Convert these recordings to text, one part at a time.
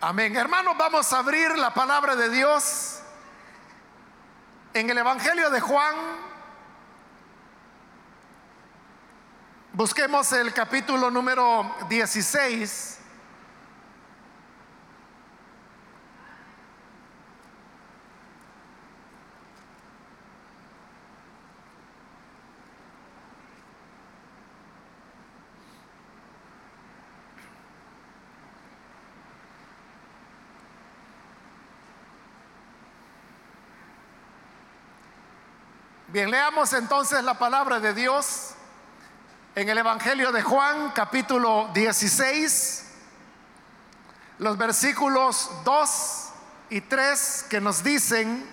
Amén. Hermanos, vamos a abrir la palabra de Dios en el Evangelio de Juan. Busquemos el capítulo número 16. Bien, leamos entonces la palabra de Dios en el Evangelio de Juan, capítulo 16, los versículos 2 y 3 que nos dicen,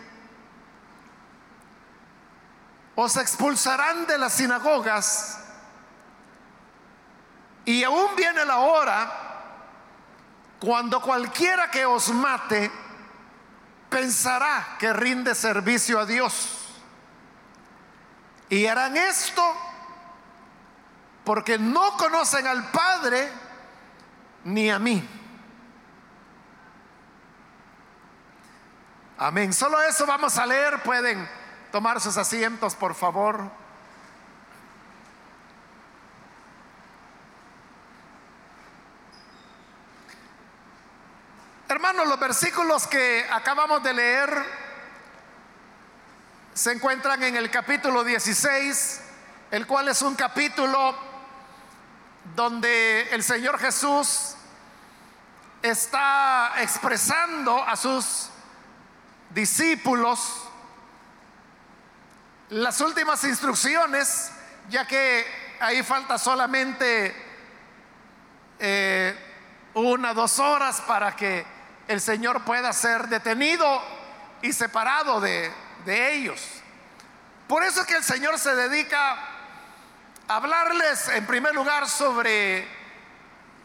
os expulsarán de las sinagogas y aún viene la hora cuando cualquiera que os mate pensará que rinde servicio a Dios. Y harán esto porque no conocen al Padre ni a mí. Amén. Solo eso vamos a leer. Pueden tomar sus asientos, por favor. Hermanos, los versículos que acabamos de leer se encuentran en el capítulo 16, el cual es un capítulo donde el Señor Jesús está expresando a sus discípulos las últimas instrucciones, ya que ahí falta solamente eh, una, dos horas para que el Señor pueda ser detenido y separado de, de ellos. Por eso es que el Señor se dedica a hablarles en primer lugar sobre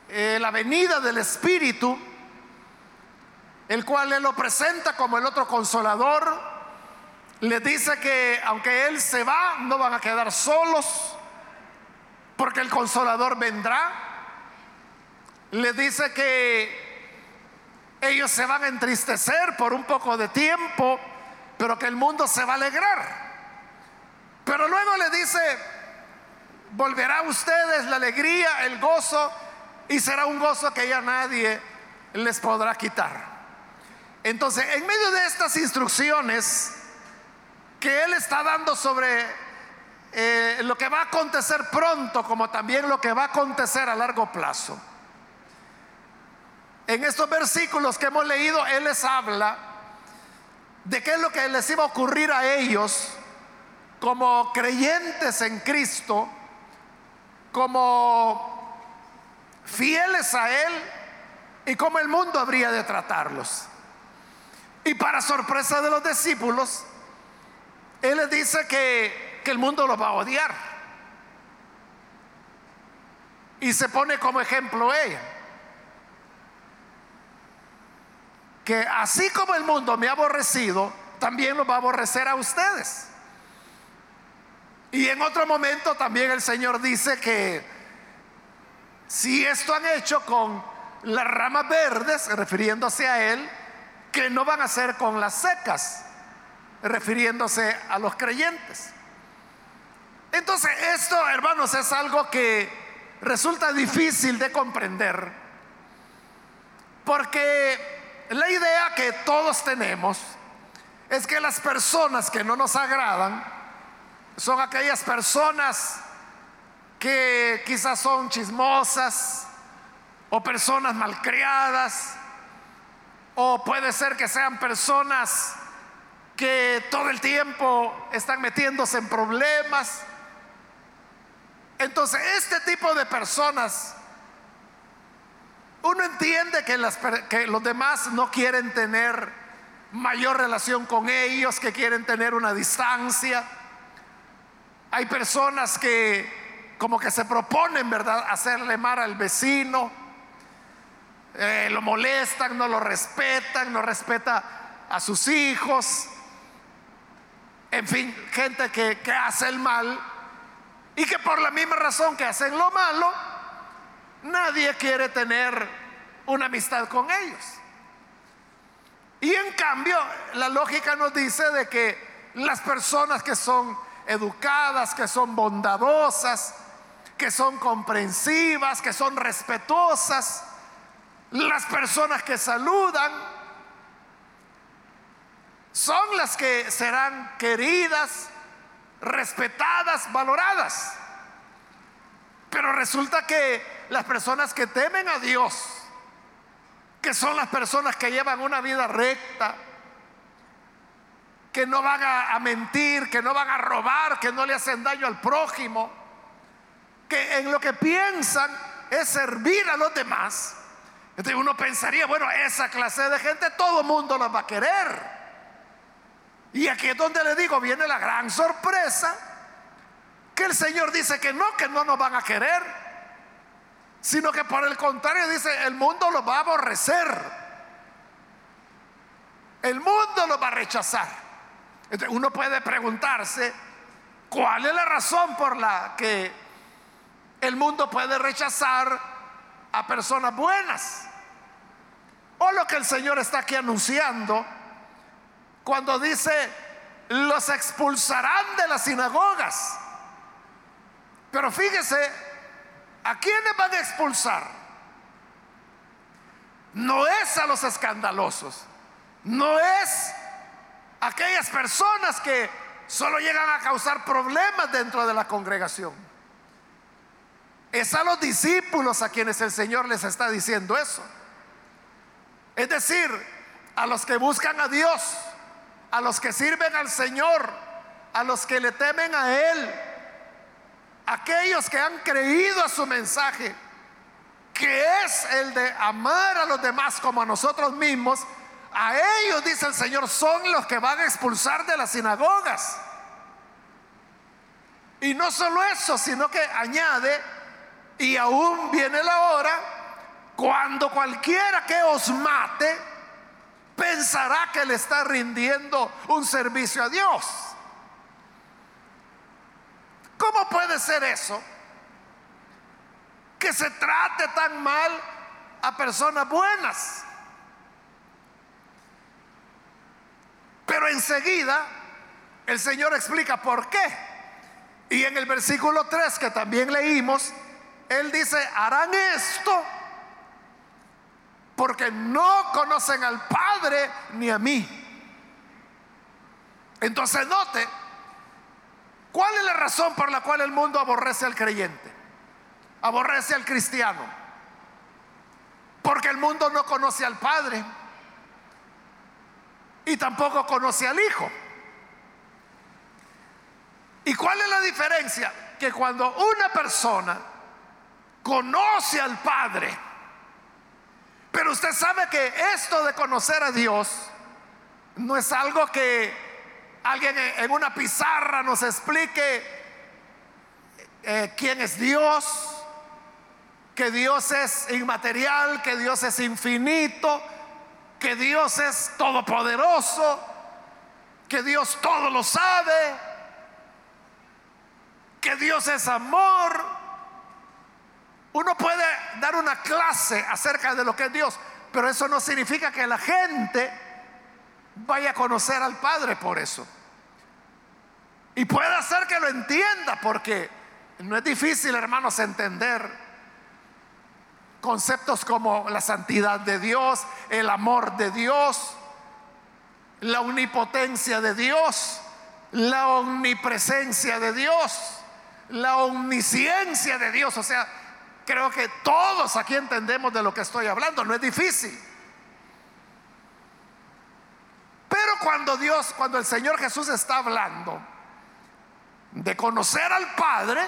eh, la venida del Espíritu, el cual Él lo presenta como el otro consolador. Les dice que aunque Él se va, no van a quedar solos, porque el consolador vendrá. Les dice que ellos se van a entristecer por un poco de tiempo, pero que el mundo se va a alegrar. Pero luego le dice, volverá a ustedes la alegría, el gozo, y será un gozo que ya nadie les podrá quitar. Entonces, en medio de estas instrucciones que Él está dando sobre eh, lo que va a acontecer pronto, como también lo que va a acontecer a largo plazo, en estos versículos que hemos leído, Él les habla de qué es lo que les iba a ocurrir a ellos como creyentes en Cristo, como fieles a Él y cómo el mundo habría de tratarlos. Y para sorpresa de los discípulos, Él les dice que, que el mundo los va a odiar. Y se pone como ejemplo ella. Que así como el mundo me ha aborrecido, también lo va a aborrecer a ustedes. Y en otro momento también el Señor dice que si esto han hecho con las ramas verdes, refiriéndose a Él, que no van a hacer con las secas, refiriéndose a los creyentes. Entonces esto, hermanos, es algo que resulta difícil de comprender, porque la idea que todos tenemos es que las personas que no nos agradan son aquellas personas que quizás son chismosas o personas malcriadas o puede ser que sean personas que todo el tiempo están metiéndose en problemas. Entonces, este tipo de personas uno entiende que, los demás no quieren tener mayor relación con ellos, que quieren tener una distancia. Hay personas que como que se proponen, ¿verdad?, hacerle mal al vecino. Eh, lo molestan, no lo respetan, no respeta a sus hijos. En fin, gente que, que hace el mal y que por la misma razón que hacen lo malo, Nadie quiere tener una amistad con ellos. Y en cambio, la lógica nos dice de que las personas que son educadas, que son bondadosas, que son comprensivas, que son respetuosas, las personas que saludan, son las que serán queridas, respetadas, valoradas. Pero resulta que las personas que temen a Dios, que son las personas que llevan una vida recta, que no van a, mentir, que no van a robar, que no le hacen daño al prójimo, que en lo que piensan es servir a los demás. Entonces uno pensaría, bueno, esa clase de gente todo mundo la va a querer. Y aquí es donde le digo, viene la gran sorpresa, que el Señor dice que no, que no nos van a querer, sino que por el contrario dice, el mundo lo va a aborrecer. El mundo lo va a rechazar. Entonces uno puede preguntarse, ¿cuál es la razón por la que el mundo puede rechazar a personas buenas? O lo que el Señor está aquí anunciando cuando dice, los expulsarán de las sinagogas. Pero fíjese, ¿a quiénes van a expulsar? No es a los escandalosos, no es a aquellas personas que solo llegan a causar problemas dentro de la congregación. Es a los discípulos a quienes el Señor les está diciendo eso. Es decir, a los que buscan a Dios, a los que sirven al Señor, a los que le temen a Él, aquellos que han creído a su mensaje, que es el de amar a los demás como a nosotros mismos, a ellos, dice el Señor, son los que van a expulsar de las sinagogas. Y no solo eso, sino que añade, y aún viene la hora, cuando cualquiera que os mate, pensará que le está rindiendo un servicio a Dios. ¿Cómo puede ser eso? Que se trate tan mal a personas buenas. Pero enseguida el Señor explica por qué. Y en el versículo 3 que también leímos, Él dice, harán esto porque no conocen al Padre ni a mí. Entonces note, ¿cuál es la razón por la cual el mundo aborrece al creyente? Aborrece al cristiano. Porque el mundo no conoce al Padre y tampoco conoce al Hijo. ¿Y cuál es la diferencia? Que cuando una persona conoce al Padre, pero usted sabe que esto de conocer a Dios no es algo que alguien en una pizarra nos explique eh, quién es Dios, que Dios es inmaterial, que Dios es infinito, que Dios es todopoderoso, que Dios todo lo sabe, que Dios es amor. Uno puede dar una clase acerca de lo que es Dios, pero eso no significa que la gente vaya a conocer al Padre por eso. Y puede hacer que lo entienda, porque no es difícil, hermanos, entender conceptos como la santidad de Dios, el amor de Dios, la omnipotencia de Dios, la omnipresencia de Dios, la omnisciencia de Dios. O sea, Creo que todos aquí entendemos de lo que estoy hablando, no es difícil. Pero cuando Dios, cuando el Señor Jesús está hablando de conocer al Padre,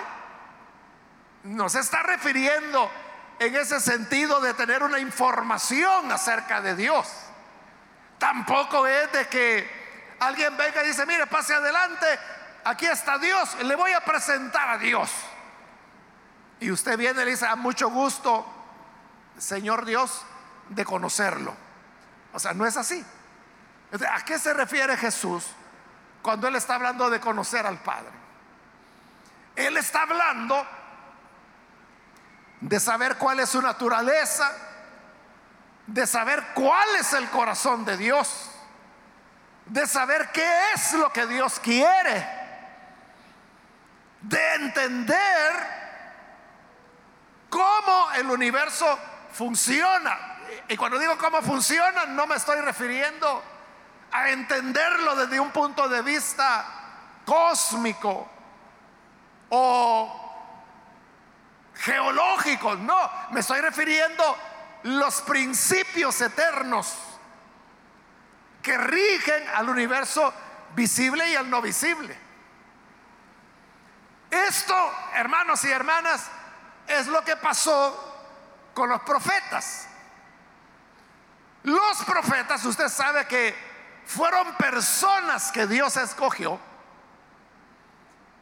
nos está refiriendo en ese sentido de tener una información acerca de Dios. Tampoco es de que alguien venga y dice, mire, pase adelante, aquí está Dios, le voy a presentar a Dios. Y usted viene y le dice, a mucho gusto, Señor Dios, de conocerlo. O sea, no es así. ¿A qué se refiere Jesús cuando Él está hablando de conocer al Padre? Él está hablando de saber cuál es su naturaleza, de saber cuál es el corazón de Dios, de saber qué es lo que Dios quiere, de entender cómo el universo funciona. Y cuando digo cómo funciona, no me estoy refiriendo a entenderlo desde un punto de vista cósmico o geológico, no, me estoy refiriendo los principios eternos que rigen al universo visible y al no visible. Esto, hermanos y hermanas, es lo que pasó con los profetas. Los profetas, usted sabe que fueron personas que Dios escogió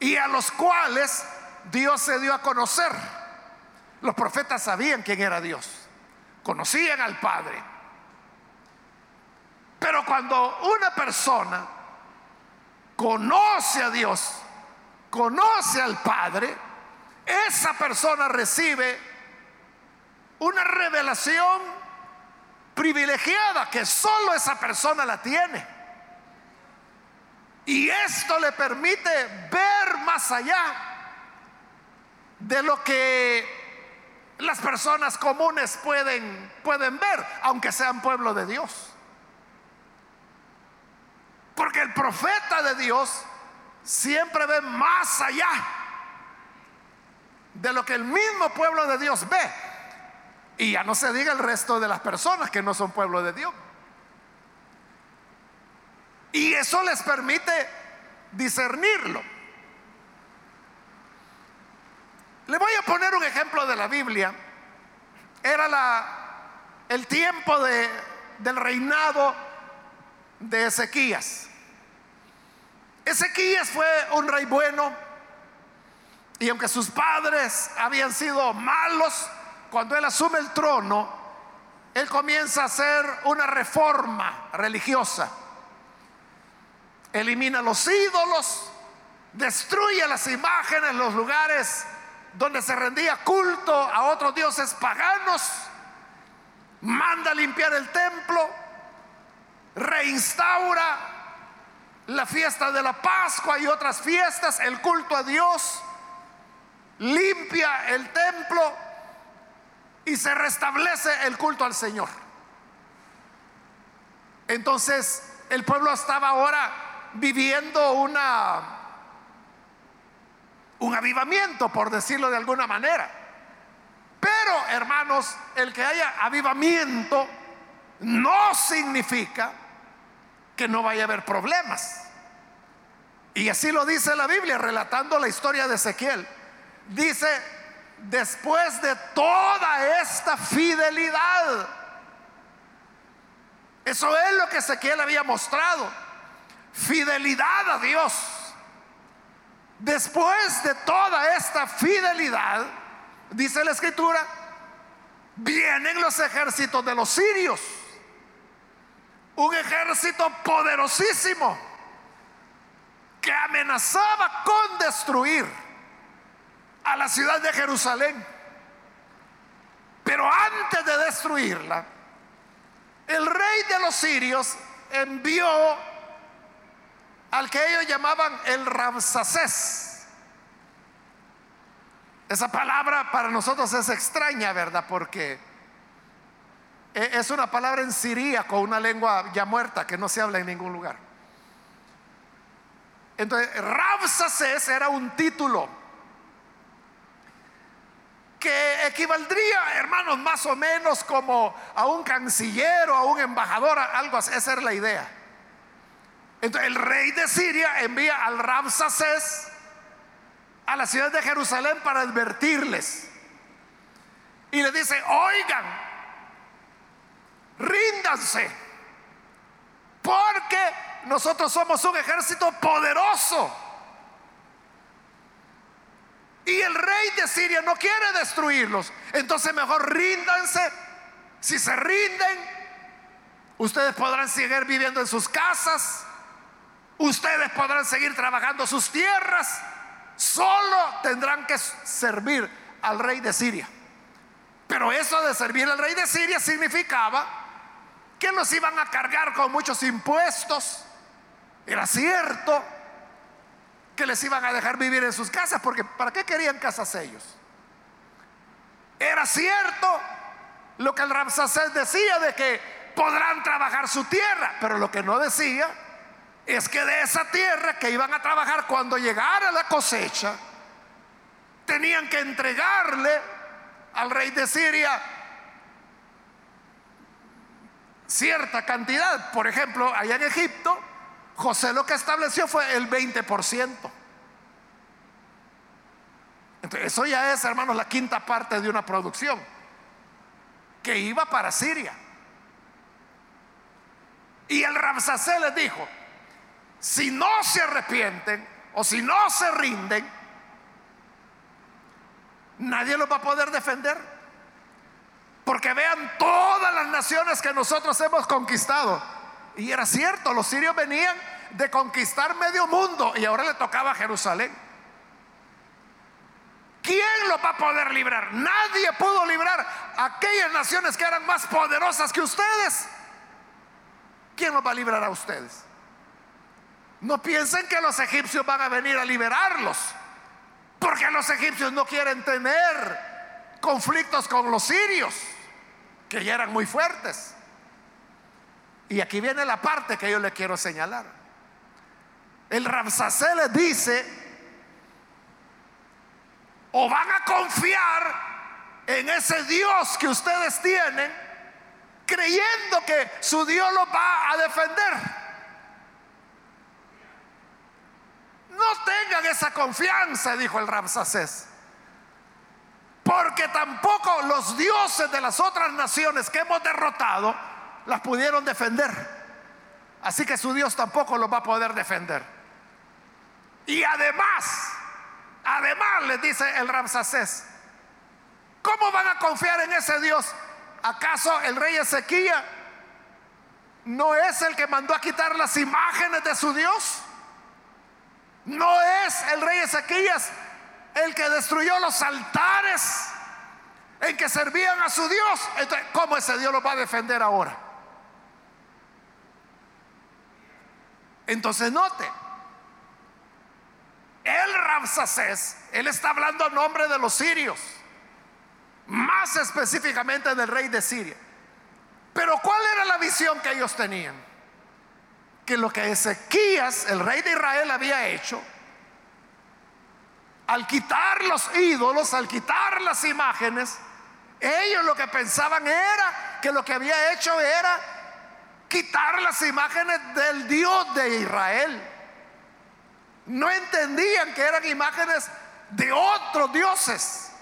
y a los cuales Dios se dio a conocer. Los profetas sabían quién era Dios, conocían al Padre. Pero cuando una persona conoce a Dios, conoce al Padre, esa persona recibe una revelación privilegiada que solo esa persona la tiene. Y esto le permite ver más allá de lo que las personas comunes pueden, pueden ver, aunque sean pueblo de Dios. Porque el profeta de Dios siempre ve más allá de lo que el mismo pueblo de Dios ve. Y ya no se diga el resto de las personas que no son pueblo de Dios. Y eso les permite discernirlo. Le voy a poner un ejemplo de la Biblia. Era la, el tiempo de, del reinado de Ezequías. Ezequías fue un rey bueno y aunque sus padres habían sido malos, cuando él asume el trono, él comienza a hacer una reforma religiosa. Elimina los ídolos, destruye las imágenes, los lugares donde se rendía culto a otros dioses paganos, manda a limpiar el templo, reinstaura la fiesta de la Pascua y otras fiestas, el culto a Dios, limpia el templo y se restablece el culto al Señor. Entonces el pueblo estaba ahora viviendo una un avivamiento, por decirlo de alguna manera. Pero, hermanos, el que haya avivamiento no significa que no vaya a haber problemas. Y así lo dice la Biblia, relatando la historia de Ezequiel. Dice, después de toda esta fidelidad, eso es lo que Ezequiel había mostrado, fidelidad a Dios. Después de toda esta fidelidad, dice la escritura, vienen los ejércitos de los sirios un ejército poderosísimo que amenazaba con destruir a la ciudad de Jerusalén. Pero antes de destruirla, el rey de los sirios envió al que ellos llamaban el Ramsacés. Esa palabra para nosotros es extraña, ¿verdad? Porque e, es una palabra en siríaco, una lengua ya muerta que no se habla en ningún lugar. Entonces, Rabsaces era un título que equivaldría, hermanos, más o menos como a un canciller o a un embajador, algo así. Esa era la idea. Entonces, el rey de Siria envía al Rabsaces a la ciudad de Jerusalén para advertirles. Y le dice, oigan, ríndanse, porque nosotros somos un ejército poderoso. Y el rey de Siria no quiere destruirlos. Entonces mejor ríndanse. Si se rinden, ustedes podrán seguir viviendo en sus casas. Ustedes podrán seguir trabajando sus tierras. Solo tendrán que servir al rey de Siria. Pero eso de servir al rey de Siria significaba que los iban a cargar con muchos impuestos. Era cierto que les iban a dejar vivir en sus casas, porque ¿para qué querían casas ellos? Era cierto lo que el Ramsacés decía de que podrán trabajar su tierra, pero lo que no decía es que de esa tierra que iban a trabajar cuando llegara la cosecha, tenían que entregarle al rey de Siria cierta cantidad. Por ejemplo, allá en Egipto, José lo que estableció fue el 20%. Entonces, eso ya es, hermanos, la quinta parte de una producción que iba para Siria. Y el Ramsacé les dijo, si no se arrepienten o si no se rinden, nadie los va a poder defender. Porque vean todas las naciones que nosotros hemos conquistado. Y era cierto, los sirios venían de conquistar medio mundo y ahora le tocaba a Jerusalén. ¿Quién los va a poder librar? Nadie pudo librar a aquellas naciones que eran más poderosas que ustedes. ¿Quién los va a librar a ustedes? No piensen que los egipcios van a venir a liberarlos, porque los egipcios no quieren tener conflictos con los sirios, que ya eran muy fuertes. Y aquí viene la parte que yo le quiero señalar. El Ramsacé les dice, o van a confiar en ese Dios que ustedes tienen, creyendo que su Dios los va a defender. No tengan esa confianza, dijo el Ramsacés. Porque tampoco los dioses de las otras naciones que hemos derrotado las pudieron defender. Así que su Dios tampoco los va a poder defender. Y además, además les dice el Ramsacés, ¿cómo van a confiar en ese Dios? ¿Acaso el rey Ezequiel no es el que mandó a quitar las imágenes de su Dios? No es el rey Ezequías el que destruyó los altares en que servían a su Dios. Entonces, ¿cómo ese Dios lo va a defender ahora? Entonces note, el Ramsacés, él está hablando a nombre de los sirios, más específicamente del rey de Siria. Pero ¿cuál era la visión que ellos tenían? Que lo que Ezequías, el rey de Israel, había hecho, al quitar los ídolos, al quitar las imágenes, ellos lo que pensaban era que lo que había hecho era quitar las imágenes del Dios de Israel. No entendían que eran imágenes de otros dioses.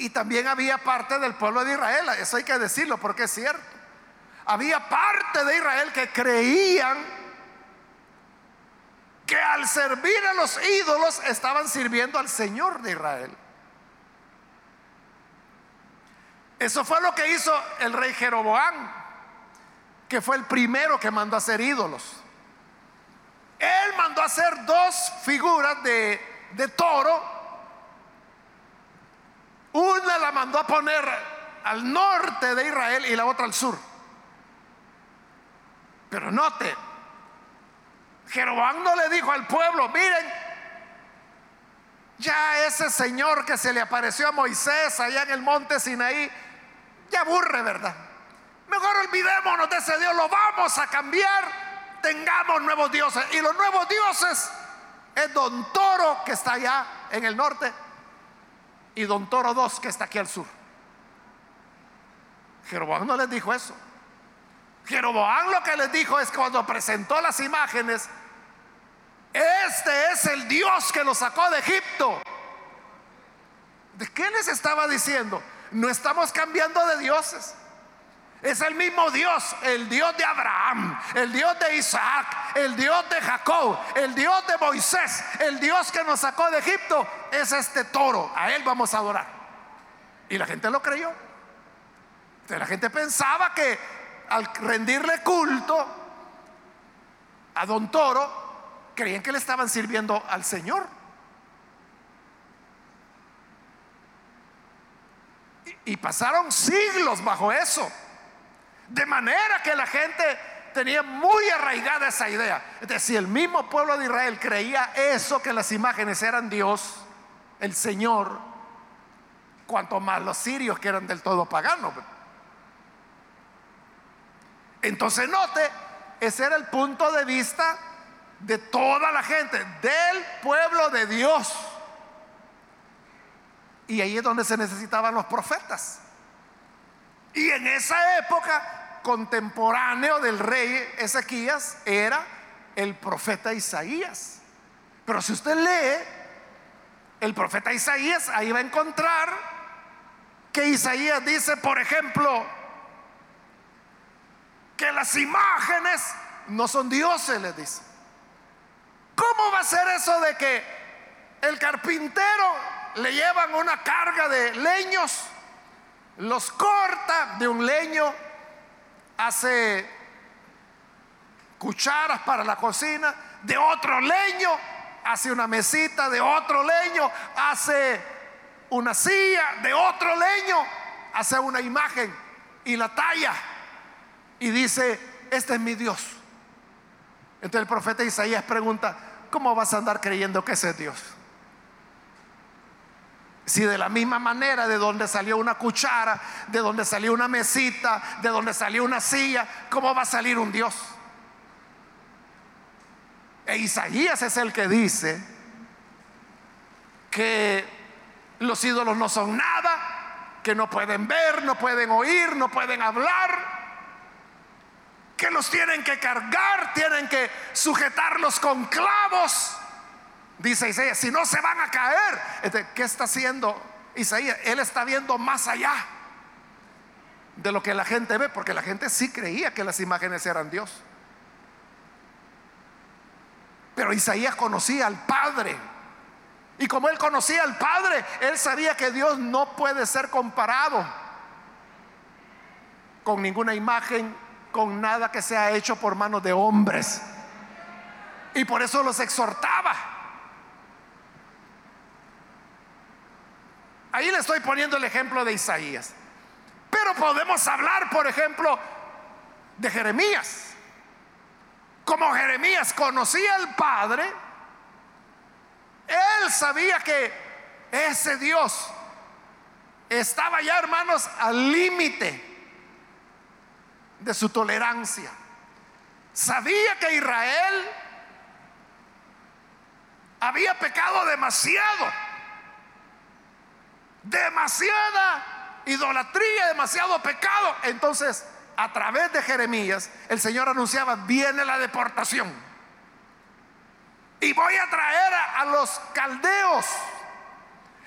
Y también había parte del pueblo de Israel, eso hay que decirlo porque es cierto. Había parte de Israel que creían que al servir a los ídolos estaban sirviendo al Señor de Israel. Eso fue lo que hizo el rey Jeroboam, que fue el primero que mandó a hacer ídolos. Él mandó a hacer dos figuras de, de toro una la mandó a poner al norte de Israel y la otra al sur. Pero note, Jeroboam no le dijo al pueblo, miren, ya ese señor que se le apareció a Moisés allá en el monte Sinaí, ya aburre, ¿verdad? Mejor olvidémonos de ese Dios, lo vamos a cambiar, tengamos nuevos dioses. Y los nuevos dioses es Don Toro que está allá en el norte y Don Toro 2 que está aquí al sur. Jeroboam no les dijo eso. Jeroboam lo que les dijo es cuando presentó las imágenes, este es el Dios que lo sacó de Egipto. ¿De qué les estaba diciendo? No estamos cambiando de dioses. Es el mismo Dios, el Dios de Abraham, el Dios de Isaac, el Dios de Jacob, el Dios de Moisés, el Dios que nos sacó de Egipto, es este toro. A él vamos a adorar. Y la gente lo creyó. La gente pensaba que al rendirle culto a don Toro, creían que le estaban sirviendo al Señor. Y, y pasaron siglos bajo eso. De manera que la gente tenía muy arraigada esa idea. Es decir, si el mismo pueblo de Israel creía eso, que las imágenes eran Dios, el Señor, cuanto más los sirios que eran del todo paganos. Entonces note, ese era el punto de vista de toda la gente, del pueblo de Dios. Y ahí es donde se necesitaban los profetas. Y en esa época, contemporáneo del rey Ezequías, era el profeta Isaías. Pero si usted lee el profeta Isaías, ahí va a encontrar que Isaías dice, por ejemplo, que las imágenes no son dioses, le dice. ¿Cómo va a ser eso de que el carpintero le llevan una carga de leños, los corta de un leño, hace cucharas para la cocina, de otro leño hace una mesita, de otro leño hace una silla, de otro leño hace una imagen y la talla y dice, este es mi Dios. Entonces el profeta Isaías pregunta, ¿cómo vas a andar creyendo que ese es Dios? Si de la misma manera de donde salió una cuchara, de donde salió una mesita, de donde salió una silla, ¿cómo va a salir un Dios? E Isaías es el que dice que los ídolos no son nada, que no pueden ver, no pueden oír, no pueden hablar que los tienen que cargar, tienen que sujetarlos con clavos. Dice Isaías, si no se van a caer. Este, ¿Qué está haciendo Isaías? Él está viendo más allá de lo que la gente ve, porque la gente sí creía que las imágenes eran Dios. Pero Isaías conocía al Padre. Y como él conocía al Padre, él sabía que Dios no puede ser comparado con ninguna imagen con nada que sea hecho por manos de hombres. Y por eso los exhortaba. Ahí le estoy poniendo el ejemplo de Isaías. Pero podemos hablar, por ejemplo, de Jeremías. Como Jeremías conocía al Padre, él sabía que ese Dios estaba ya, hermanos, al límite de su tolerancia. Sabía que Israel había pecado demasiado. Demasiada idolatría, demasiado pecado. Entonces, a través de Jeremías, el Señor anunciaba, viene la deportación. Y voy a traer a, los caldeos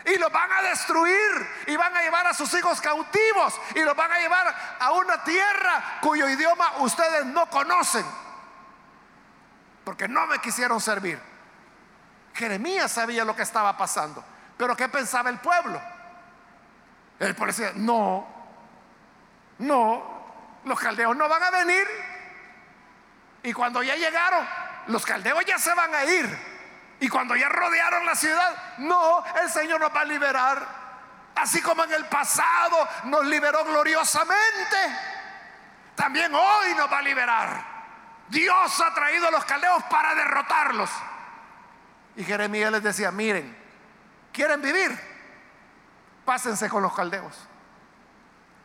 y los van a destruir y van a llevar a sus hijos cautivos y los van a llevar a una tierra cuyo idioma ustedes no conocen. Porque no me quisieron servir. Jeremías sabía lo que estaba pasando. Pero ¿qué pensaba el pueblo? El decía, no, no, los caldeos no van a venir. Y cuando ya llegaron, los caldeos ya se van a ir. Y cuando ya rodearon la ciudad, no, el Señor nos va a liberar. Así como en el pasado nos liberó gloriosamente, también hoy nos va a liberar. Dios ha traído a los caldeos para derrotarlos. Y Jeremías les decía, miren, ¿quieren vivir? Pásense con los caldeos.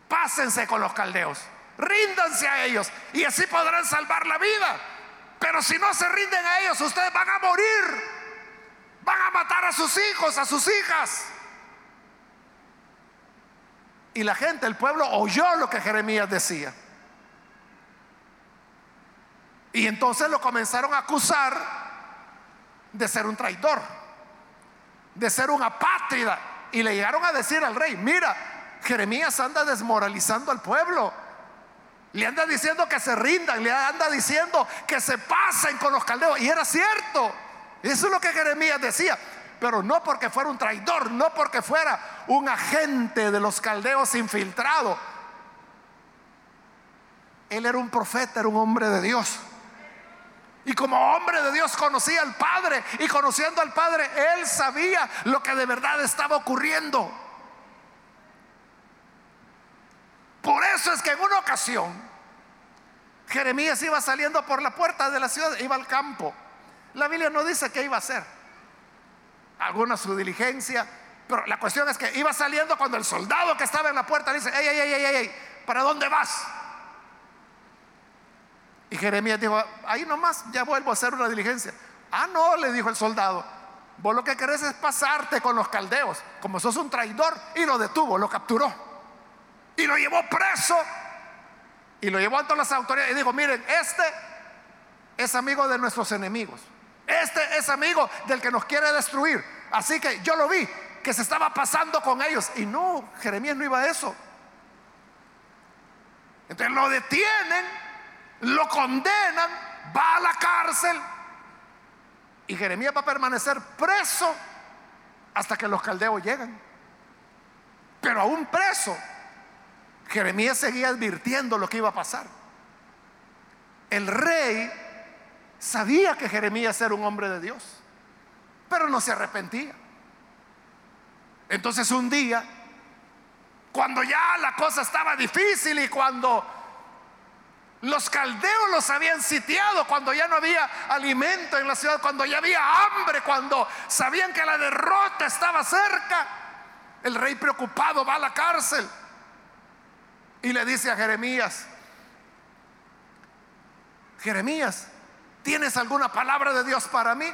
Pásense con los caldeos. Ríndanse a ellos y así podrán salvar la vida. Pero si no se rinden a ellos, ustedes van a morir. Van a matar a sus hijos, a sus hijas. Y la gente, el pueblo, oyó lo que Jeremías decía. Y entonces lo comenzaron a acusar de ser un traidor, de ser un apátrida. Y le llegaron a decir al rey, mira, Jeremías anda desmoralizando al pueblo. Le anda diciendo que se rindan, le anda diciendo que se pasen con los caldeos. Y era cierto. Eso es lo que Jeremías decía. Pero no porque fuera un traidor, no porque fuera un agente de los caldeos infiltrado. Él era un profeta, era un hombre de Dios. Y como hombre de Dios conocía al Padre. Y conociendo al Padre, él sabía lo que de verdad estaba ocurriendo. caso es que en una ocasión Jeremías iba saliendo por la puerta de la ciudad, iba al campo. La Biblia no dice qué iba a hacer. Alguna su diligencia, pero la cuestión es que iba saliendo cuando el soldado que estaba en la puerta le dice, ey, ey, ey, ey, ey, ¿para dónde vas? Y Jeremías dijo, ahí nomás, ya vuelvo a hacer una diligencia. Ah, no, le dijo el soldado, vos lo que querés es pasarte con los caldeos, como sos un traidor, y lo detuvo, lo capturó. Y lo llevó preso. Y lo llevó ante las autoridades y dijo, miren, este es amigo de nuestros enemigos. Este es amigo del que nos quiere destruir. Así que yo lo vi, que se estaba pasando con ellos. Y no, Jeremías no iba a eso. Entonces lo detienen, lo condenan, va a la cárcel. Y Jeremías va a permanecer preso hasta que los caldeos llegan. Pero aún preso, Jeremías seguía advirtiendo lo que iba a pasar. El rey sabía que Jeremías era un hombre de Dios, pero no se arrepentía. Entonces un día, cuando ya la cosa estaba difícil y cuando los caldeos los habían sitiado, cuando ya no había alimento en la ciudad, cuando ya había hambre, cuando sabían que la derrota estaba cerca, el rey preocupado va a la cárcel y le dice a Jeremías, Jeremías, ¿tienes alguna palabra de Dios para mí?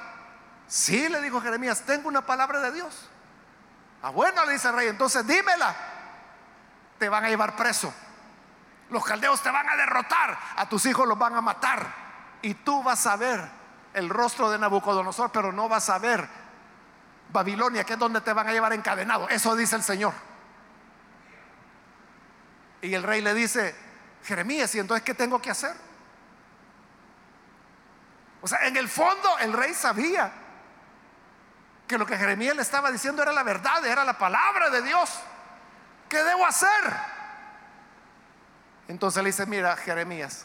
Sí, le dijo Jeremías, tengo una palabra de Dios. Ah, bueno, le dice el rey, entonces dímela. Te van a llevar preso. Los caldeos te van a derrotar. A tus hijos los van a matar. Y tú vas a ver el rostro de Nabucodonosor, pero no vas a ver Babilonia, que es donde te van a llevar encadenado. Eso dice el Señor. Y el rey le dice, Jeremías, ¿y entonces qué tengo que hacer? O sea, en el fondo el rey sabía que lo que Jeremías le estaba diciendo era la verdad, era la palabra de Dios. ¿Qué debo hacer? Entonces le dice, mira, Jeremías,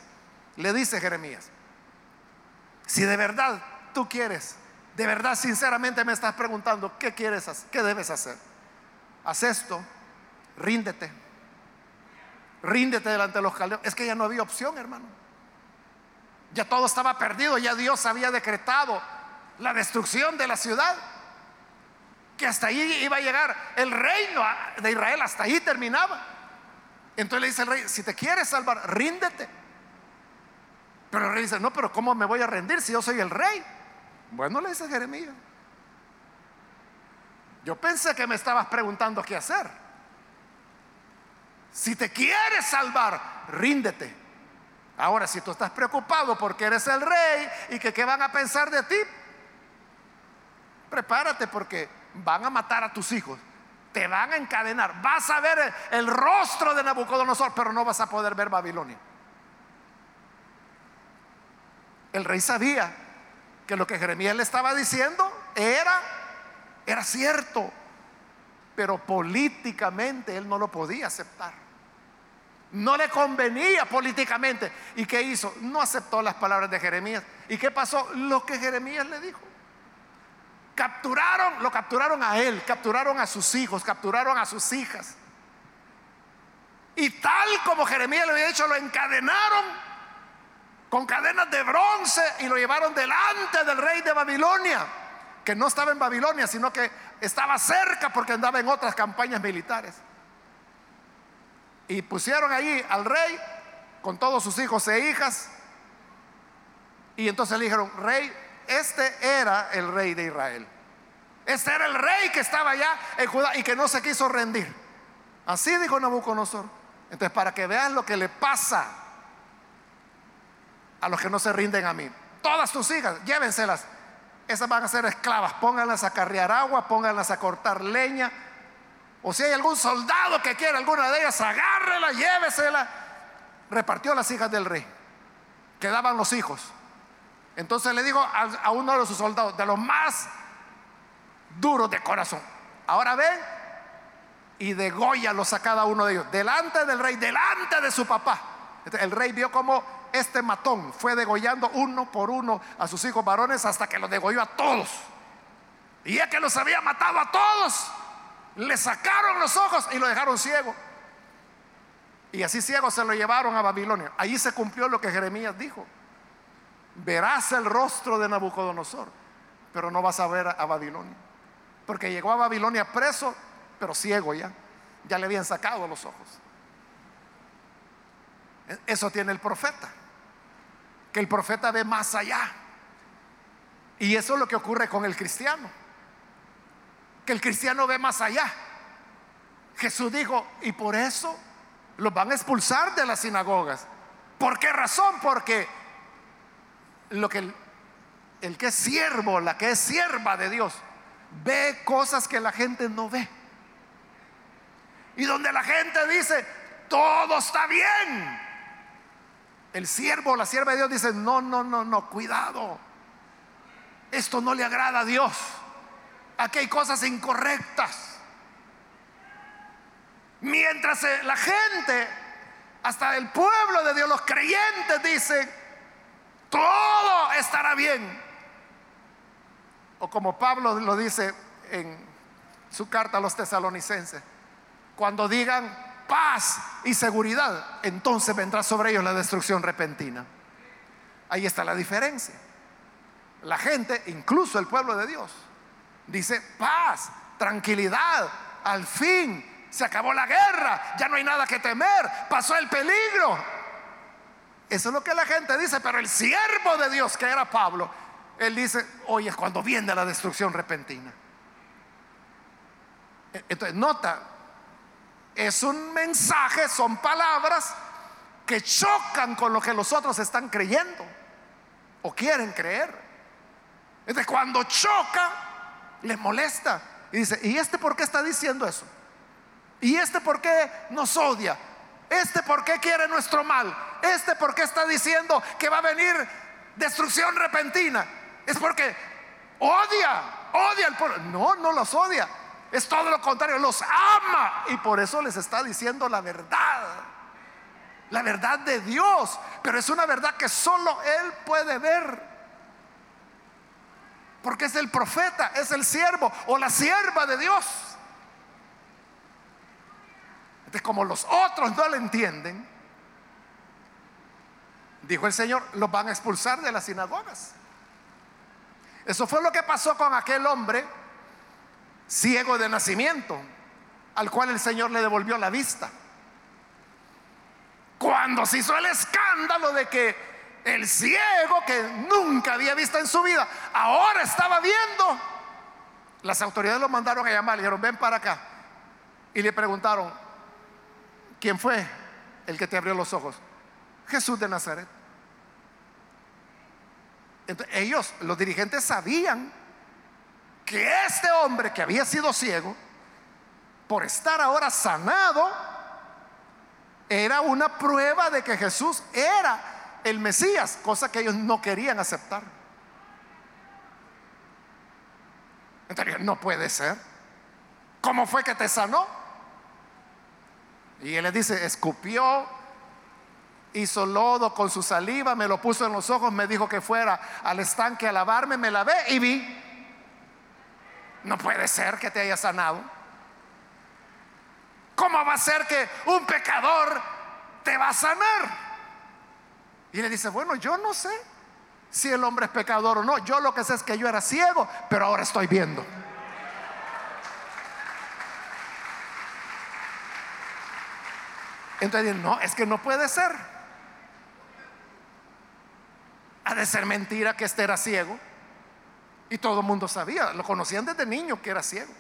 le dice Jeremías, si de verdad tú quieres, de verdad sinceramente me estás preguntando, ¿qué quieres hacer? ¿Qué debes hacer? Haz esto, ríndete, ríndete delante de los caldeos. Es que ya no había opción, hermano. Ya todo estaba perdido, ya Dios había decretado la destrucción de la ciudad que hasta ahí iba a llegar el reino de Israel, hasta ahí terminaba. Entonces le dice el rey, si te quieres salvar, ríndete. Pero el rey dice, no, pero ¿cómo me voy a rendir si yo soy el rey? Bueno, le dice Jeremías. Yo pensé que me estabas preguntando qué hacer. Si te quieres salvar, ríndete. Ahora, si tú estás preocupado porque eres el rey y que qué van a pensar de ti, prepárate porque van a matar a tus hijos, te van a encadenar, vas a ver el, rostro de Nabucodonosor, pero no vas a poder ver Babilonia. El rey sabía que lo que Jeremías le estaba diciendo era era cierto, pero políticamente él no lo podía aceptar. No le convenía políticamente. ¿Y qué hizo? No aceptó las palabras de Jeremías. ¿Y qué pasó? Lo que Jeremías le dijo. Capturaron, lo capturaron a él, capturaron a sus hijos, capturaron a sus hijas. Y tal como Jeremías le había dicho, lo encadenaron con cadenas de bronce y lo llevaron delante del rey de Babilonia, que no estaba en Babilonia, sino que estaba cerca porque andaba en otras campañas militares. Y pusieron allí al rey con todos sus hijos e hijas. Y entonces le dijeron, rey, este era el rey de Israel. Este era el rey que estaba allá en Judá y que no se quiso rendir. Así dijo Nabucodonosor. Entonces, para que vean lo que le pasa a los que no se rinden a mí. Todas tus hijas, llévenselas. Esas van a ser esclavas. Pónganlas a carrear agua, pónganlas a cortar leña. O si hay algún soldado que quiera alguna de ellas, agárrela, llévesela. Repartió las hijas del rey. Quedaban los hijos. Entonces le digo a, uno de sus soldados, de los más duros de corazón, ahora ven y degóyalos a cada uno de ellos, delante del rey, delante de su papá. El rey vio como este matón fue degollando uno por uno a sus hijos varones hasta que los degolló a todos. Y ya que los había matado a todos, le sacaron los ojos y lo dejaron ciego. Y así ciego se lo llevaron a Babilonia. Ahí se cumplió lo que Jeremías dijo. Verás el rostro de Nabucodonosor, pero no vas a ver a Babilonia. Porque llegó a Babilonia preso, pero ciego ya. Ya le habían sacado los ojos. E-, eso tiene el profeta. Que el profeta ve más allá. Y eso es lo que ocurre con el cristiano. Que el cristiano ve más allá. Jesús dijo, y por eso los van a expulsar de las sinagogas. ¿Por qué razón? Porque lo que el, que es siervo, la que es sierva de Dios, ve cosas que la gente no ve. Y donde la gente dice, todo está bien. El siervo, la sierva de Dios dice, no, no, no, no, cuidado. Esto no le agrada a Dios. Aquí hay cosas incorrectas. Mientras eh, la gente, hasta el pueblo de Dios, los creyentes dicen, todo estará bien. O como Pablo lo dice en su carta a los tesalonicenses, cuando digan paz y seguridad, entonces vendrá sobre ellos la destrucción repentina. Ahí está la diferencia. La gente, incluso el pueblo de Dios, dice paz, tranquilidad, al fin se acabó la guerra, ya no hay nada que temer, pasó el peligro. Eso es lo que la gente dice, pero el siervo de Dios, que era Pablo, él dice, oye, es cuando viene la destrucción repentina. E-, entonces, nota, es un mensaje, son palabras que chocan con lo que los otros están creyendo o quieren creer. Entonces, cuando choca, les molesta. Y dice, ¿y este por qué está diciendo eso? ¿Y este por qué nos odia? ¿Este por qué quiere nuestro mal? ¿Este por qué está diciendo que va a venir destrucción repentina? Es porque odia, odia al pueblo. No, no los odia. Es todo lo contrario, los ama. Y por eso les está diciendo la verdad. La verdad de Dios. Pero es una verdad que solo Él puede ver. Porque es el profeta, es el siervo o la sierva de Dios. Entonces, como los otros no lo entienden, dijo el Señor, los van a expulsar de las sinagogas. Eso fue lo que pasó con aquel hombre ciego de nacimiento, al cual el Señor le devolvió la vista. Cuando se hizo el escándalo de que el ciego que nunca había visto en su vida, ahora estaba viendo, las autoridades lo mandaron a llamar, le dijeron, ven para acá. Y le preguntaron, ¿Quién fue el que te abrió los ojos? Jesús de Nazaret. Entonces, ellos, los dirigentes, sabían que este hombre que había sido ciego, por estar ahora sanado, era una prueba de que Jesús era el Mesías, cosa que ellos no querían aceptar. Entonces, no puede ser. ¿Cómo fue que te sanó? Y él le dice, escupió, hizo lodo con su saliva, me lo puso en los ojos, me dijo que fuera al estanque a lavarme, me lavé y vi. No puede ser que te haya sanado. ¿Cómo va a ser que un pecador te va a sanar? Y le dice, bueno, yo no sé si el hombre es pecador o no. Yo lo que sé es que yo era ciego, pero ahora estoy viendo. Entonces, no, es que no puede ser. Ha de ser mentira que este era ciego. Y todo el mundo sabía, lo conocían desde niño que era ciego.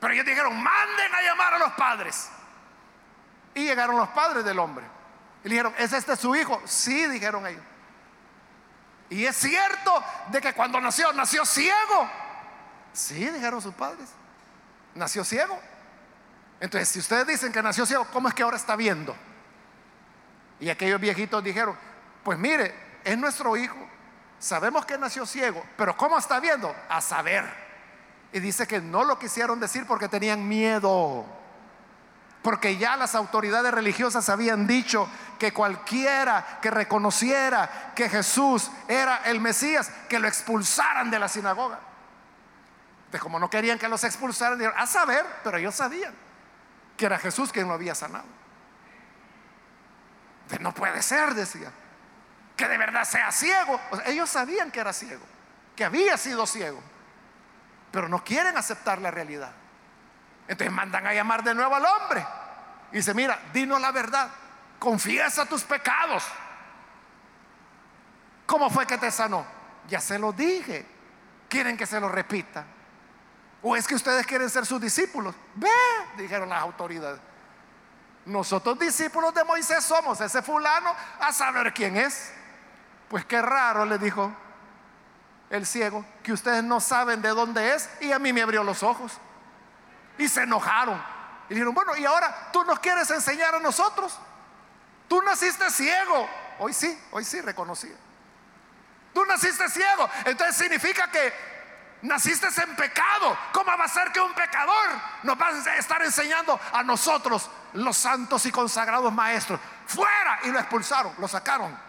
Pero ellos dijeron, manden a llamar a los padres. Y llegaron los padres del hombre. Y dijeron, ¿es este su hijo? Sí, dijeron ellos. Y es cierto de que cuando nació, nació ciego. Sí, dijeron sus padres. Nació ciego. Entonces, si ustedes dicen que nació ciego, ¿cómo es que ahora está viendo? Y aquellos viejitos dijeron, pues mire, es nuestro hijo, sabemos que nació ciego, pero ¿cómo está viendo? A saber. Y dice que no lo quisieron decir porque tenían miedo, porque ya las autoridades religiosas habían dicho que cualquiera que reconociera que Jesús era el Mesías, que lo expulsaran de la sinagoga. Entonces, como no querían que los expulsaran, dijeron, a saber, pero ellos sabían que era Jesús quien lo había sanado. no puede ser, decía, que de verdad sea ciego. ellos sabían que era ciego, que había sido ciego, pero no quieren aceptar la realidad. Entonces mandan a llamar de nuevo al hombre. Y dice, mira, dinos la verdad, confiesa tus pecados. ¿Cómo fue que te sanó? Ya se lo dije. ¿Quieren que se lo repita? ¿O es que ustedes quieren ser sus discípulos? Ve, dijeron las autoridades. Nosotros discípulos de Moisés somos ese fulano a saber quién es. Pues qué raro, le dijo el ciego, que ustedes no saben de dónde es y a mí me abrió los ojos. Y se enojaron. Y dijeron, bueno, y ahora tú nos quieres enseñar a nosotros. Tú naciste ciego. Hoy sí, hoy sí reconocí. Tú naciste ciego. Entonces significa que naciste en pecado. ¿Cómo va a ser que un pecador nos va a estar enseñando a nosotros, los santos y consagrados maestros? Fuera. Y lo expulsaron, lo sacaron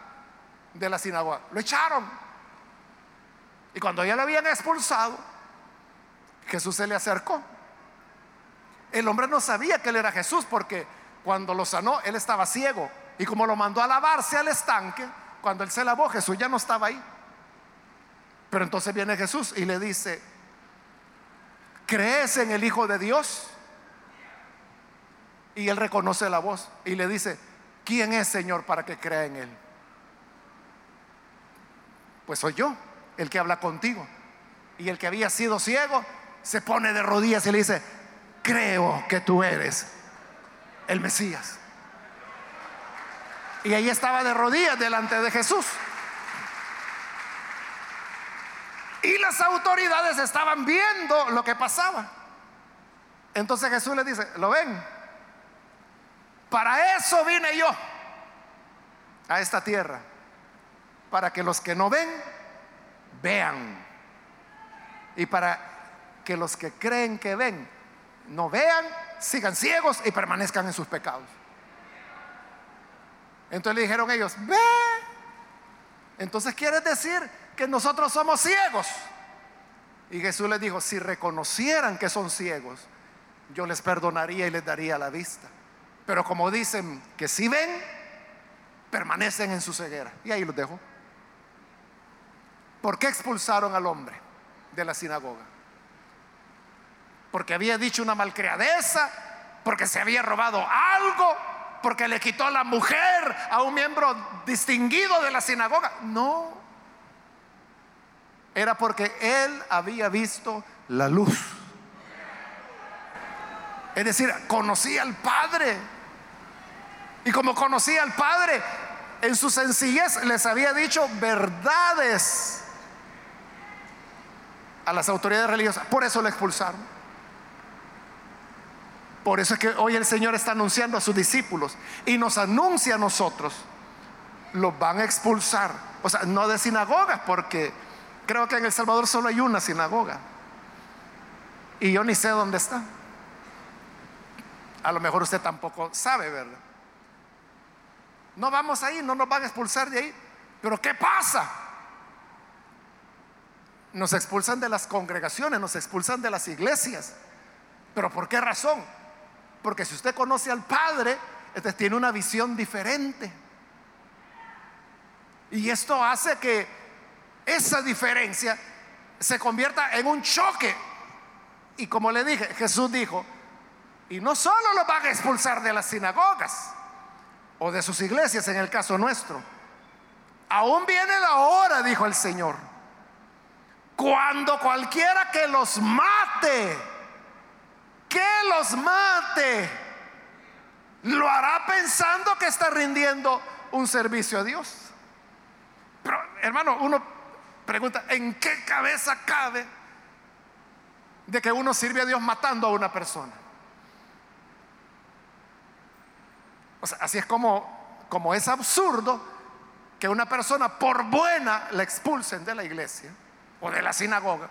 de la sinagoga. Lo echaron. Y cuando ya lo habían expulsado, Jesús se le acercó. El hombre no sabía que él era Jesús porque cuando lo sanó, él estaba ciego. Y como lo mandó a lavarse al estanque, cuando él se lavó, Jesús ya no estaba ahí. Pero entonces viene Jesús y le dice, ¿crees en el Hijo de Dios? Y él reconoce la voz y le dice, ¿quién es Señor para que crea en él? Pues soy yo, el que habla contigo. Y el que había sido ciego se pone de rodillas y le dice, creo que tú eres el Mesías. Y ahí estaba de rodillas delante de Jesús. Y las autoridades estaban viendo lo que pasaba. Entonces Jesús le dice, ¿lo ven? Para eso vine yo a esta tierra. Para que los que no ven, vean. Y para que los que creen que ven, no vean, sigan ciegos y permanezcan en sus pecados. Entonces le dijeron ellos, ve. Entonces quiere decir que nosotros somos ciegos. Y Jesús les dijo, si reconocieran que son ciegos, yo les perdonaría y les daría la vista. Pero como dicen que si ven, permanecen en su ceguera. Y ahí los dejo. ¿Por qué expulsaron al hombre de la sinagoga? Porque había dicho una malcriadeza, porque se había robado algo, porque le quitó la mujer a un miembro distinguido de la sinagoga. No, era porque él había visto la luz. Es decir, conocía al Padre. Y como conocía al Padre, en su sencillez les había dicho verdades a las autoridades religiosas. Por eso lo expulsaron. Por eso es que hoy el Señor está anunciando a sus discípulos y nos anuncia a nosotros. Los van a expulsar. O sea, no de sinagogas, porque Creo que en El Salvador solo hay una sinagoga. Y yo ni sé dónde está. A lo mejor usted tampoco sabe, ¿verdad? No vamos ahí, no nos van a expulsar de ahí. Pero ¿qué pasa? Nos expulsan de las congregaciones, nos expulsan de las iglesias. ¿Pero por qué razón? Porque si usted conoce al Padre, entonces tiene una visión diferente. Y esto hace que esa diferencia se convierta en un choque. Y como le dije, Jesús dijo, y no solo lo van a expulsar de las sinagogas o de sus iglesias en el caso nuestro, aún viene la hora, dijo el Señor, cuando cualquiera que los mate, que los mate, lo hará pensando que está rindiendo un servicio a Dios. Pero hermano, uno Pregunta, ¿en qué cabeza cabe de que uno sirve a Dios matando a una persona? O sea, así es como, como es absurdo que una persona por buena la expulsen de la iglesia o de la sinagoga.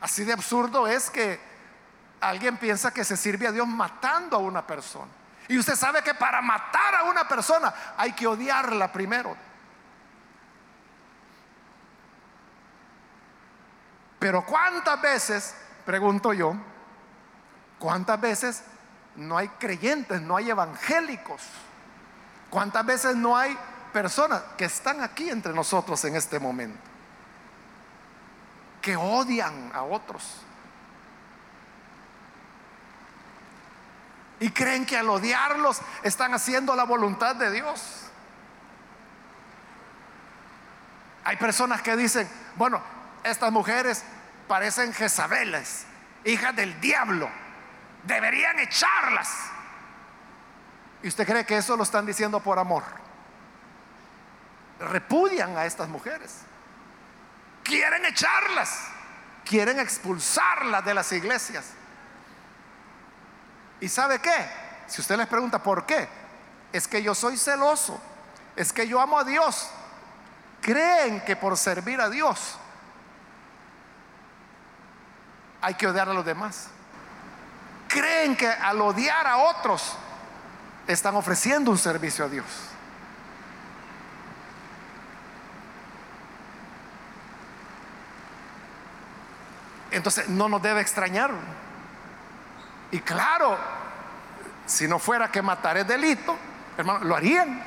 Así de absurdo es que alguien piensa que se sirve a Dios matando a una persona. Y usted sabe que para matar a una persona hay que odiarla primero. Pero ¿cuántas veces, pregunto yo, cuántas veces no hay creyentes, no hay evangélicos ¿Cuántas veces no hay personas que están aquí entre nosotros en este momento? Que odian a otros. Y creen que al odiarlos están haciendo la voluntad de Dios. Hay personas que dicen, bueno, estas mujeres parecen Jezabeles, hijas del diablo. Deberían echarlas. ¿Y usted cree que eso lo están diciendo por amor? Repudian a estas mujeres. Quieren echarlas. Quieren expulsarlas de las iglesias. ¿Y sabe qué? Si usted les pregunta por qué, es que yo soy celoso. Es que yo amo a Dios. Creen que por servir a Dios hay que odiar a los demás. Creen que al odiar a otros están ofreciendo un servicio a Dios. Entonces no nos debe extrañar. Y claro, si no fuera que matar es delito, hermano, lo harían.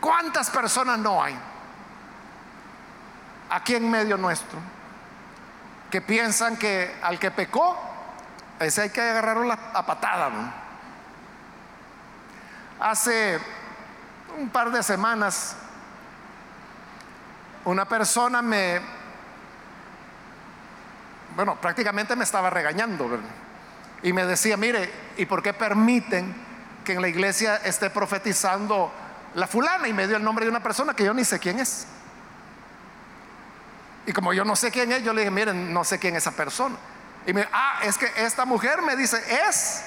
¿Cuántas personas no hay aquí en medio nuestro que piensan que al que pecó, ese hay que agarrarlo a patada? Hace un par de semanas, una persona me, bueno, prácticamente me estaba regañando, Y me decía, mire, ¿y por qué permiten que en la iglesia esté profetizando la fulana? Y me dio el nombre de una persona que yo ni sé quién es. Y como yo no sé quién es, yo le dije, miren, no sé quién es esa persona. Y me, ah, es que esta mujer me dice, es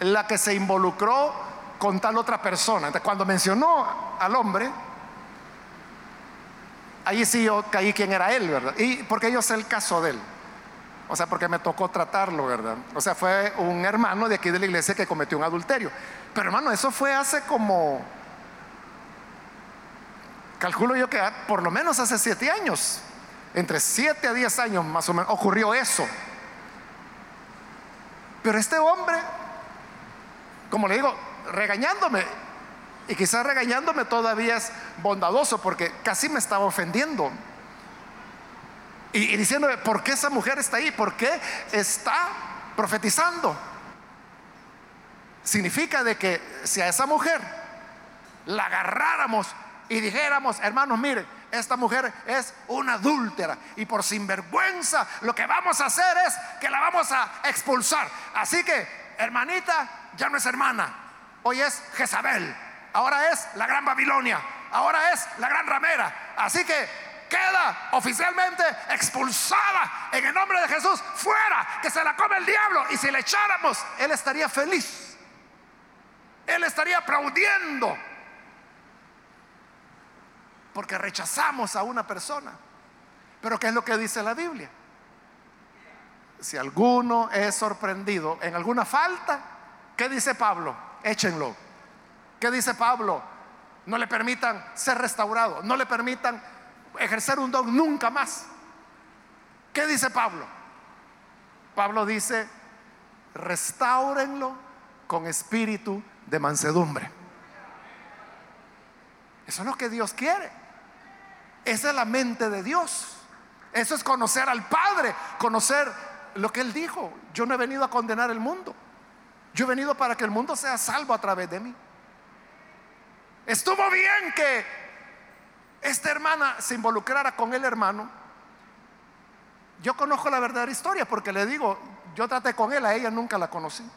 la que se involucró con tal otra persona. Entonces, cuando mencionó al hombre, ahí sí yo caí quién era él, ¿verdad? Y porque yo sé el caso de él. O sea, porque me tocó tratarlo, ¿verdad? O sea, fue un hermano de aquí de la iglesia que cometió un adulterio. Pero hermano, eso fue hace como, calculo yo que por lo menos hace siete años, entre siete a diez años más o menos, ocurrió eso. Pero este hombre, como le digo, regañándome. Y quizás regañándome todavía es bondadoso porque casi me estaba ofendiendo. Y, y diciéndome, ¿por qué esa mujer está ahí? ¿Por qué está profetizando? Significa de que si a esa mujer la agarráramos y dijéramos, hermanos, miren, esta mujer es una adúltera y por sinvergüenza lo que vamos a hacer es que la vamos a expulsar. Así que, hermanita, ya no es hermana, Hoy es Jezabel. Ahora es la gran Babilonia. Ahora es la gran ramera. Así que queda oficialmente expulsada en el nombre de Jesús fuera, que se la come el diablo. Y si le echáramos, él estaría feliz. Él estaría aplaudiendo. Porque rechazamos a una persona. Pero ¿qué es lo que dice la Biblia? Si alguno es sorprendido en alguna falta, ¿qué dice Pablo? échenlo. ¿Qué dice Pablo? No le permitan ser restaurado, no le permitan ejercer un don nunca más. ¿Qué dice Pablo? Pablo dice, restáurenlo con espíritu de mansedumbre. Eso es lo que Dios quiere. Esa es la mente de Dios. Eso es conocer al Padre, conocer lo que Él dijo. Yo no he venido a condenar el mundo, yo he venido para que el mundo sea salvo a través de mí. Estuvo bien que esta hermana se involucrara con el hermano. Yo conozco la verdadera historia porque le digo, yo traté con él, a ella nunca la conocí.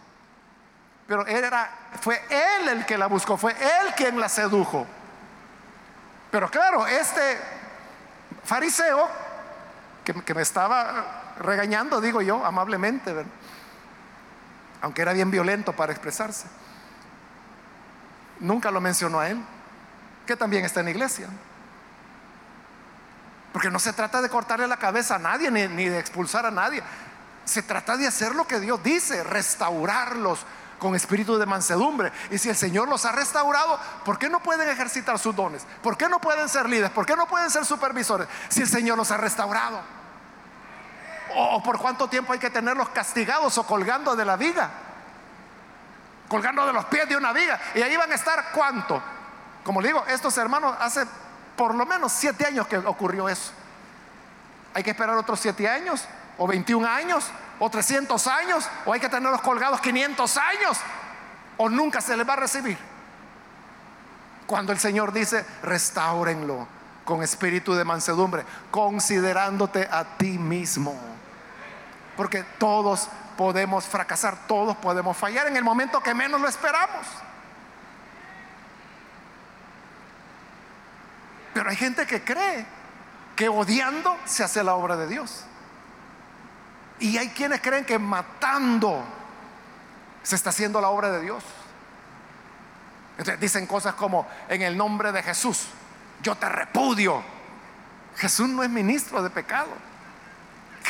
Pero era, fue él el que la buscó, fue él quien la sedujo. Pero claro, este fariseo que, me estaba regañando, digo yo, amablemente, aunque era bien violento para expresarse. Nunca lo mencionó a él, que también está en la iglesia. Porque no se trata de cortarle la cabeza a nadie ni, de expulsar a nadie. Se trata de hacer lo que Dios dice, restaurarlos con espíritu de mansedumbre. Y si el Señor los ha restaurado, ¿por qué no pueden ejercitar sus dones? ¿Por qué no pueden ser líderes? ¿Por qué no pueden ser supervisores si el Señor los ha restaurado? ¿O por cuánto tiempo hay que tenerlos castigados o colgando de la viga? Colgando de los pies de una viga. Y ahí van a estar cuánto. Como le digo, estos hermanos hace por lo menos siete años que ocurrió eso. Hay que esperar otros siete años, o 21 años, o 300 años, o hay que tenerlos colgados 500 años, o nunca se les va a recibir. Cuando el Señor dice, restáurenlo con espíritu de mansedumbre, considerándote a ti mismo. Porque todos podemos fracasar, todos podemos fallar en el momento que menos lo esperamos. Pero hay gente que cree que odiando se hace la obra de Dios. Y hay quienes creen que matando se está haciendo la obra de Dios. Entonces dicen cosas como, en el nombre de Jesús, yo te repudio. Jesús no es ministro de pecado.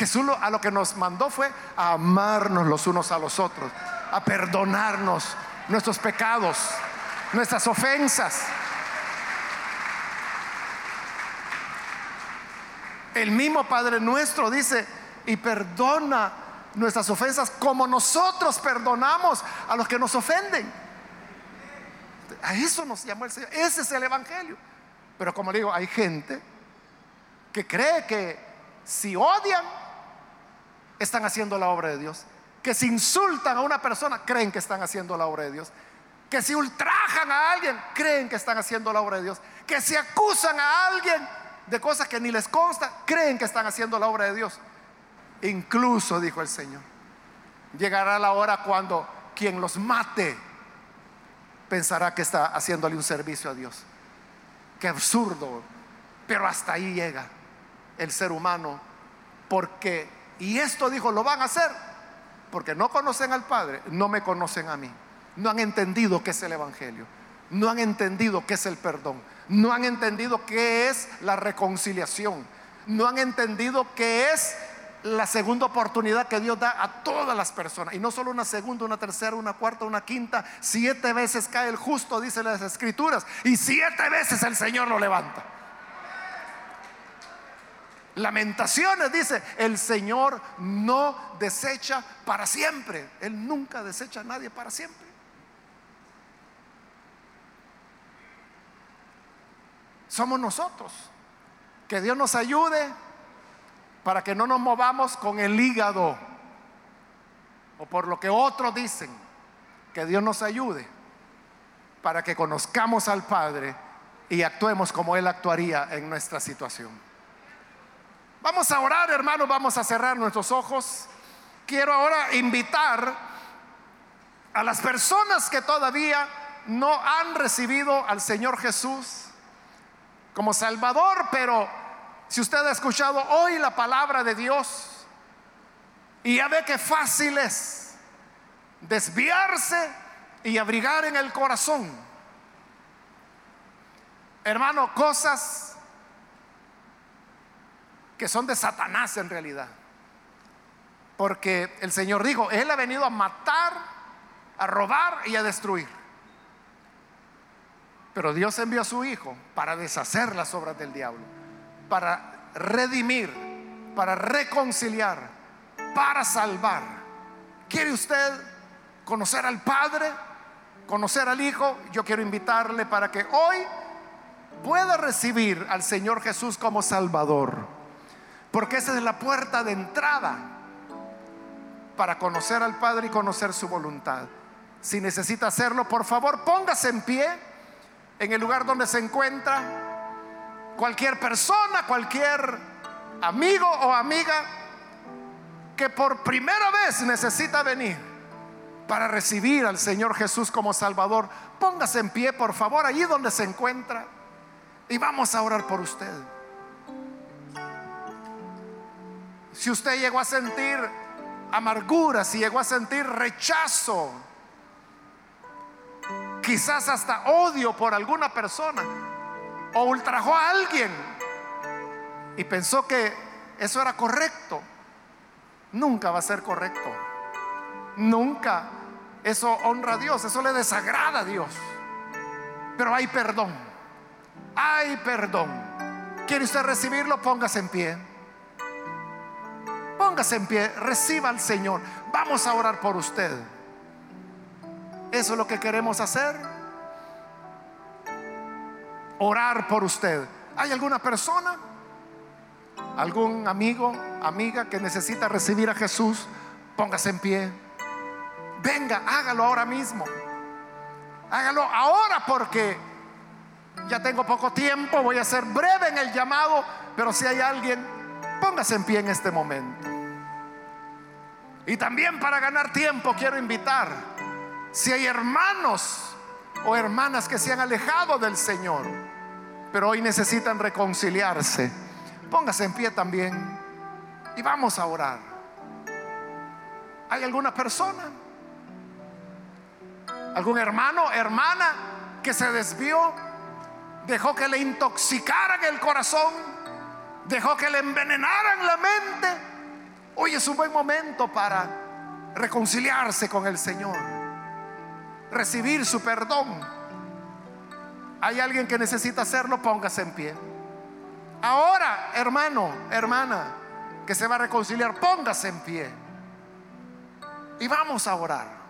Jesús a lo que nos mandó fue a amarnos los unos a los otros, a perdonarnos nuestros pecados, nuestras ofensas. El mismo Padre nuestro dice, y perdona nuestras ofensas como nosotros perdonamos a los que nos ofenden. A eso nos llamó el Señor. Ese es el Evangelio. Pero como digo, hay gente que cree que si odian, están haciendo la obra de Dios. Que si insultan a una persona, creen que están haciendo la obra de Dios. Que si ultrajan a alguien, creen que están haciendo la obra de Dios. Que si acusan a alguien de cosas que ni les consta, creen que están haciendo la obra de Dios. Incluso, dijo el Señor, llegará la hora cuando quien los mate pensará que está haciéndole un servicio a Dios. Qué absurdo. Pero hasta ahí llega el ser humano. Porque, y esto dijo, lo van a hacer. Porque no conocen al Padre, no me conocen a mí. No han entendido qué es el Evangelio. No han entendido qué es el perdón. No han entendido qué es la reconciliación. No han entendido qué es la segunda oportunidad que Dios da a todas las personas. Y no solo una segunda, una tercera, una cuarta, una quinta. Siete veces cae el justo, dice las escrituras. Y siete veces el Señor lo levanta. Lamentaciones dice, el Señor no desecha para siempre. Él nunca desecha a nadie para siempre. Somos nosotros. Que Dios nos ayude para que no nos movamos con el hígado o por lo que otros dicen. Que Dios nos ayude para que conozcamos al Padre y actuemos como Él actuaría en nuestra situación. Vamos a orar, hermanos, vamos a cerrar nuestros ojos. Quiero ahora invitar a las personas que todavía no han recibido al Señor Jesús como Salvador, pero si usted ha escuchado hoy la palabra de Dios y ya ve que fácil es desviarse y abrigar en el corazón, hermano, cosas que son de Satanás en realidad. Porque el Señor dijo, Él ha venido a matar, a robar y a destruir. Pero Dios envió a su Hijo para deshacer las obras del diablo para redimir, para reconciliar, para salvar. ¿Quiere usted conocer al Padre, conocer al Hijo? Yo quiero invitarle para que hoy pueda recibir al Señor Jesús como Salvador. Porque esa es la puerta de entrada para conocer al Padre y conocer su voluntad. Si necesita hacerlo, por favor, póngase en pie en el lugar donde se encuentra cualquier persona, cualquier amigo o amiga que por primera vez necesita venir para recibir al Señor Jesús como Salvador, póngase en pie, por favor, allí donde se encuentra y vamos a orar por usted. Si usted llegó a sentir amargura, si llegó a sentir rechazo, quizás hasta odio por alguna persona, o ultrajó a alguien y pensó que eso era correcto, nunca va a ser correcto. Nunca. Eso honra a Dios, eso le desagrada a Dios. Pero hay perdón. Hay perdón. ¿Quiere usted recibirlo? Póngase en pie. Póngase en pie, reciba al Señor. Vamos a orar por usted. Eso es lo que queremos hacer. Orar por usted. ¿Hay alguna persona? ¿Algún amigo, amiga que necesita recibir a Jesús? Póngase en pie. Venga, hágalo ahora mismo. Hágalo ahora porque ya tengo poco tiempo, voy a ser breve en el llamado, pero si hay alguien, póngase en pie en este momento. Y también para ganar tiempo quiero invitar, si hay hermanos o hermanas que se han alejado del Señor, pero hoy necesitan reconciliarse, póngase en pie también y vamos a orar. ¿Hay alguna persona? ¿Algún hermano, hermana que se desvió? Dejó que le intoxicaran el corazón, dejó que le envenenaran la mente. Hoy es un buen momento para reconciliarse con el Señor, recibir su perdón. Hay alguien que necesita hacerlo, póngase en pie. Ahora, hermano, hermana, que se va a reconciliar, póngase en pie. Y vamos a orar.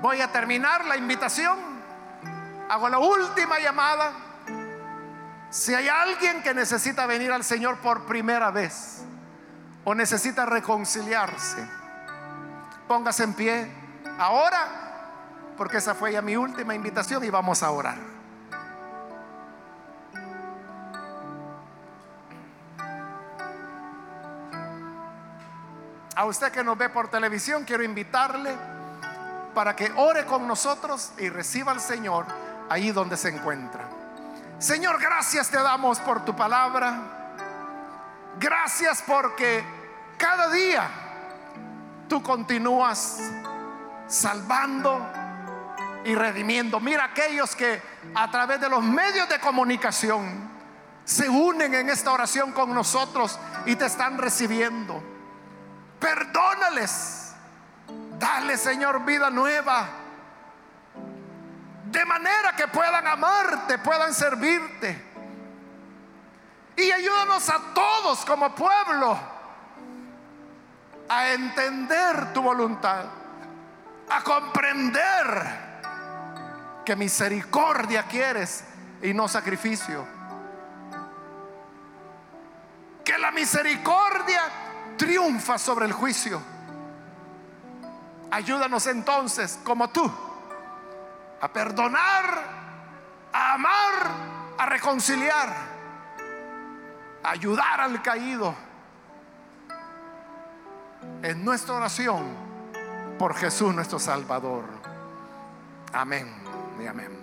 Voy a terminar la invitación. Hago la última llamada. Si hay alguien que necesita venir al Señor por primera vez o necesita reconciliarse, póngase en pie ahora, porque esa fue ya mi última invitación y vamos a orar. A usted que nos ve por televisión, quiero invitarle para que ore con nosotros y reciba al Señor ahí donde se encuentra. Señor, gracias te damos por tu palabra. Gracias porque cada día tú continúas salvando y redimiendo. Mira aquellos que a través de los medios de comunicación se unen en esta oración con nosotros y te están recibiendo. Perdónales Dale, Señor, vida nueva. De manera que puedan amarte, puedan servirte. Y ayúdanos a todos como pueblo a entender tu voluntad, a comprender que misericordia quieres y no sacrificio. Que la misericordia triunfa sobre el juicio. Ayúdanos entonces, como tú, a perdonar, a amar, a reconciliar, a ayudar al caído. En nuestra oración por Jesús nuestro Salvador. Amén y amén.